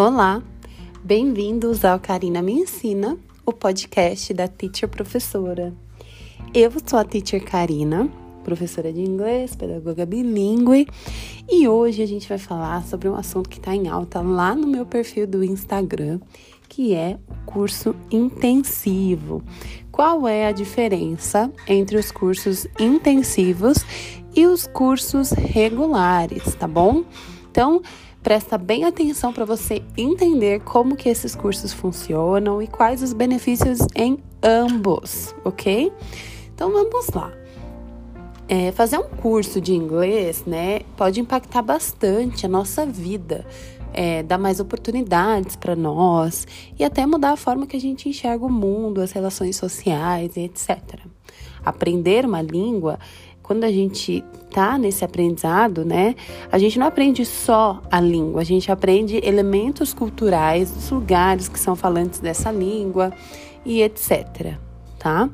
Olá, bem-vindos ao Karina Me Ensina, o podcast da Teacher Professora. Eu sou a Teacher Karina, professora de inglês, pedagoga bilíngue, e hoje a gente vai falar sobre um assunto que está em alta lá no meu perfil do Instagram, que é o curso intensivo. Qual é a diferença entre os cursos intensivos e os cursos regulares, tá bom? Então, presta bem atenção para você entender como que esses cursos funcionam e quais os benefícios em ambos, ok? Então vamos lá. É, fazer um curso de inglês, né, pode impactar bastante a nossa vida, é, dar mais oportunidades para nós e até mudar a forma que a gente enxerga o mundo, as relações sociais e etc. Aprender uma língua quando a gente tá nesse aprendizado, né, a gente não aprende só a língua, a gente aprende elementos culturais dos lugares que são falantes dessa língua e etc, tá?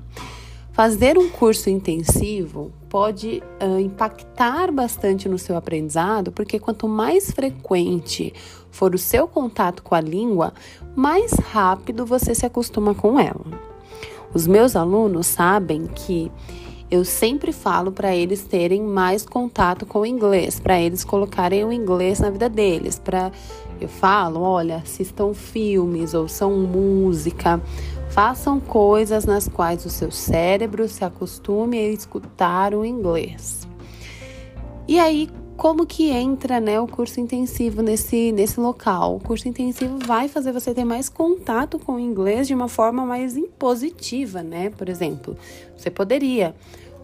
Fazer um curso intensivo pode uh, impactar bastante no seu aprendizado, porque quanto mais frequente for o seu contato com a língua, mais rápido você se acostuma com ela. Os meus alunos sabem que eu sempre falo para eles terem mais contato com o inglês, para eles colocarem o inglês na vida deles, para eu falo, olha, assistam filmes, ouçam música, façam coisas nas quais o seu cérebro se acostume a escutar o inglês. E aí, como que entra né, o curso intensivo nesse, nesse local? O curso intensivo vai fazer você ter mais contato com o inglês de uma forma mais impositiva, né? Por exemplo, você poderia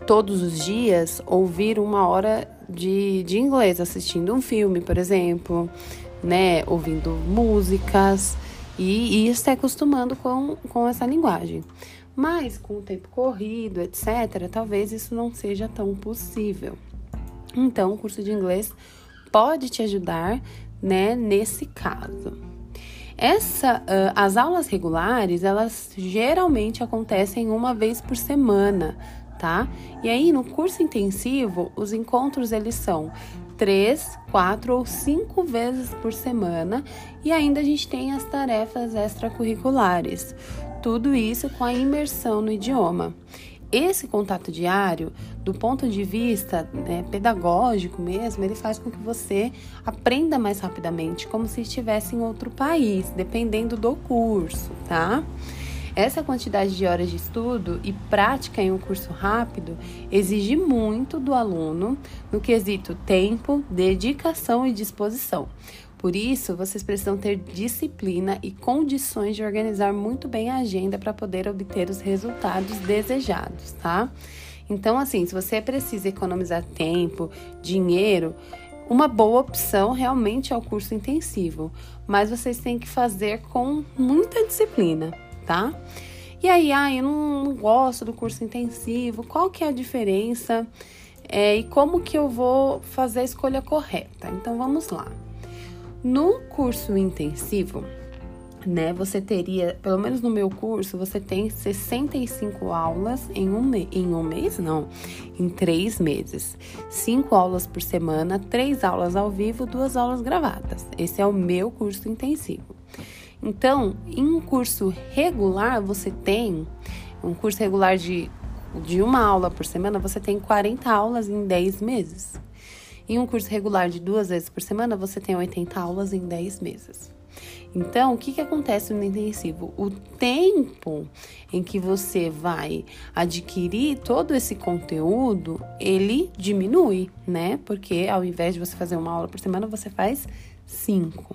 todos os dias ouvir uma hora de, de inglês, assistindo um filme, por exemplo, né? Ouvindo músicas e, e se acostumando com, com essa linguagem. Mas com o tempo corrido, etc., talvez isso não seja tão possível. Então, o curso de inglês pode te ajudar, né, nesse caso. Essa, uh, as aulas regulares, elas geralmente acontecem uma vez por semana, tá? E aí, no curso intensivo, os encontros eles são três, quatro ou cinco vezes por semana e ainda a gente tem as tarefas extracurriculares. Tudo isso com a imersão no idioma. Esse contato diário, do ponto de vista né, pedagógico mesmo, ele faz com que você aprenda mais rapidamente, como se estivesse em outro país, dependendo do curso, tá? Essa quantidade de horas de estudo e prática em um curso rápido exige muito do aluno no quesito tempo, dedicação e disposição. Por isso, vocês precisam ter disciplina e condições de organizar muito bem a agenda para poder obter os resultados desejados, tá? Então, assim, se você precisa economizar tempo, dinheiro, uma boa opção realmente é o curso intensivo, mas vocês têm que fazer com muita disciplina, tá? E aí, ah, eu não gosto do curso intensivo, qual que é a diferença? É, e como que eu vou fazer a escolha correta? Então, vamos lá. No curso intensivo, né, você teria, pelo menos no meu curso, você tem 65 aulas em um, em um mês, não, em três meses. Cinco aulas por semana, três aulas ao vivo, duas aulas gravadas. Esse é o meu curso intensivo. Então, em um curso regular, você tem um curso regular de, de uma aula por semana, você tem 40 aulas em 10 meses. Em um curso regular de duas vezes por semana, você tem 80 aulas em 10 meses. Então, o que, que acontece no intensivo? O tempo em que você vai adquirir todo esse conteúdo, ele diminui, né? Porque ao invés de você fazer uma aula por semana, você faz cinco.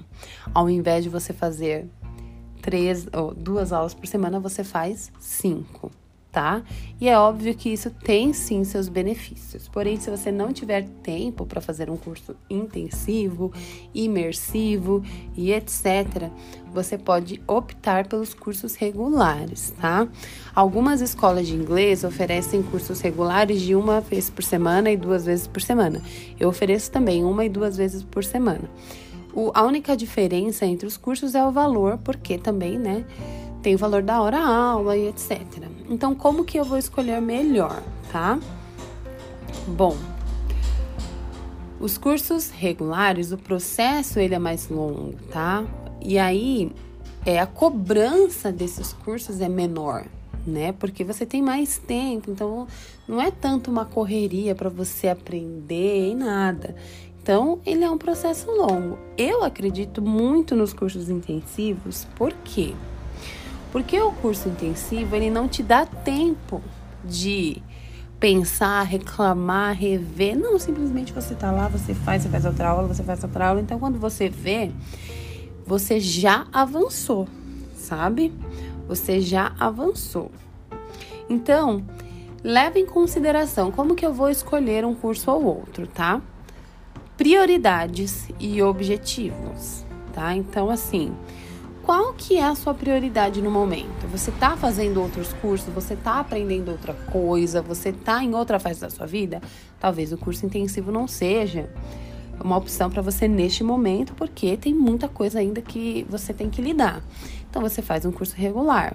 Ao invés de você fazer três ou duas aulas por semana, você faz cinco tá? E é óbvio que isso tem sim seus benefícios. Porém, se você não tiver tempo para fazer um curso intensivo, imersivo e etc., você pode optar pelos cursos regulares, tá? Algumas escolas de inglês oferecem cursos regulares de uma vez por semana e duas vezes por semana. Eu ofereço também uma e duas vezes por semana. O, a única diferença entre os cursos é o valor, porque também, né? Tem o valor da hora aula e etc. Então, como que eu vou escolher melhor, tá? Bom, os cursos regulares, o processo ele é mais longo, tá? E aí, é, a cobrança desses cursos é menor, né? Porque você tem mais tempo, então não é tanto uma correria para você aprender e nada. Então, ele é um processo longo. Eu acredito muito nos cursos intensivos, por quê? Porque o curso intensivo, ele não te dá tempo de pensar, reclamar, rever. Não, simplesmente você tá lá, você faz, você faz outra aula, você faz outra aula. Então, quando você vê, você já avançou, sabe? Você já avançou. Então, leve em consideração como que eu vou escolher um curso ou outro, tá? Prioridades e objetivos, tá? Então, assim, qual que é a sua prioridade no momento? Você está fazendo outros cursos, você está aprendendo outra coisa, você está em outra fase da sua vida? Talvez o curso intensivo não seja uma opção para você neste momento, porque tem muita coisa ainda que você tem que lidar. Então você faz um curso regular,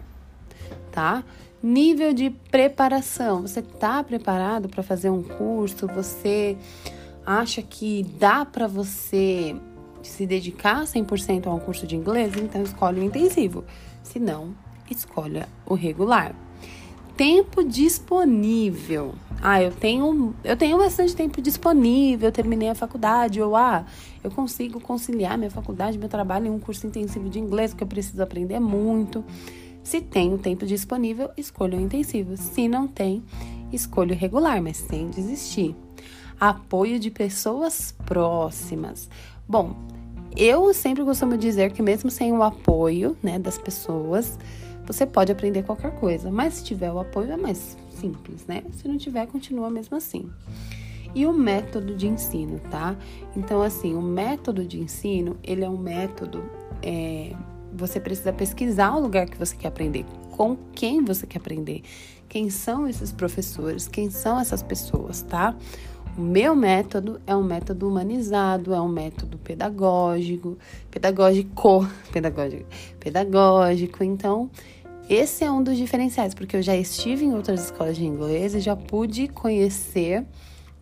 tá? Nível de preparação. Você está preparado para fazer um curso? Você acha que dá para você se dedicar 100% a um curso de inglês? Então escolhe o intensivo. Se não, escolha o regular. Tempo disponível. Ah, eu tenho, eu tenho bastante tempo disponível, eu terminei a faculdade, ou ah, eu consigo conciliar minha faculdade, meu trabalho em um curso intensivo de inglês, que eu preciso aprender muito. Se tem o tempo disponível, escolha o intensivo. Se não tem, escolha o regular, mas sem desistir. Apoio de pessoas próximas. Bom, eu sempre costumo dizer que mesmo sem o apoio, né, das pessoas, você pode aprender qualquer coisa, mas se tiver o apoio é mais simples, né? Se não tiver, continua mesmo assim. E o método de ensino, tá? Então, assim, o método de ensino, ele é um método. É, você precisa pesquisar o lugar que você quer aprender, com quem você quer aprender, quem são esses professores, quem são essas pessoas, tá? O meu método é um método humanizado, é um método pedagógico, pedagógico, pedagógico, pedagógico. Então, esse é um dos diferenciais, porque eu já estive em outras escolas de inglês e já pude conhecer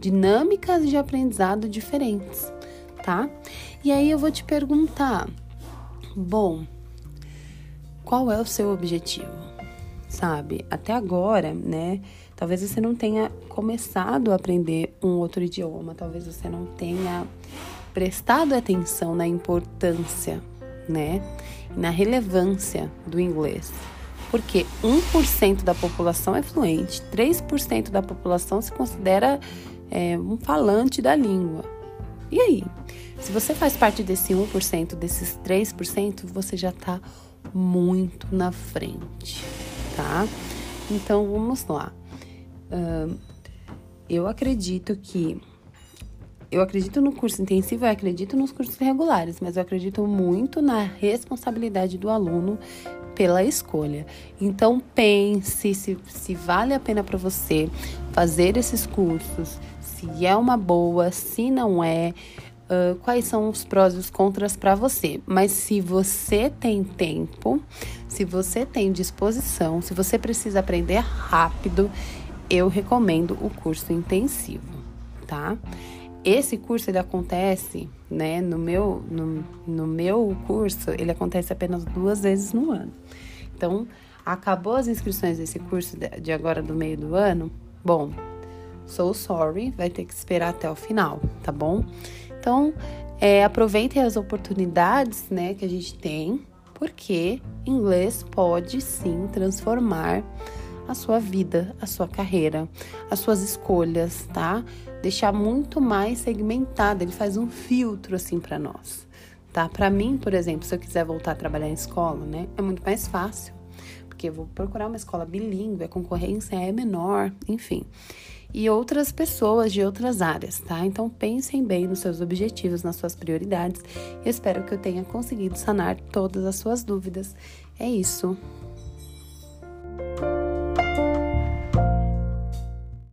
dinâmicas de aprendizado diferentes, tá? E aí eu vou te perguntar, bom, qual é o seu objetivo? Sabe, até agora, né? Talvez você não tenha começado a aprender um outro idioma, talvez você não tenha prestado atenção na importância, né? Na relevância do inglês. Porque 1% da população é fluente, 3% da população se considera é, um falante da língua. E aí? Se você faz parte desse 1%, desses 3%, você já está muito na frente, tá? Então vamos lá. Uh, eu acredito que. Eu acredito no curso intensivo, eu acredito nos cursos regulares, mas eu acredito muito na responsabilidade do aluno pela escolha. Então pense se, se vale a pena para você fazer esses cursos, se é uma boa, se não é, uh, quais são os prós e os contras para você. Mas se você tem tempo, se você tem disposição, se você precisa aprender rápido eu recomendo o curso intensivo, tá? Esse curso ele acontece, né, no meu, no, no meu curso, ele acontece apenas duas vezes no ano. Então, acabou as inscrições desse curso de agora do meio do ano, bom, sou sorry, vai ter que esperar até o final, tá bom? Então, é, aproveitem as oportunidades, né, que a gente tem, porque inglês pode sim transformar a sua vida, a sua carreira, as suas escolhas, tá? Deixar muito mais segmentado, ele faz um filtro assim para nós, tá? Para mim, por exemplo, se eu quiser voltar a trabalhar em escola, né, é muito mais fácil, porque eu vou procurar uma escola bilíngue, a concorrência é menor, enfim. E outras pessoas de outras áreas, tá? Então pensem bem nos seus objetivos, nas suas prioridades. Eu espero que eu tenha conseguido sanar todas as suas dúvidas. É isso.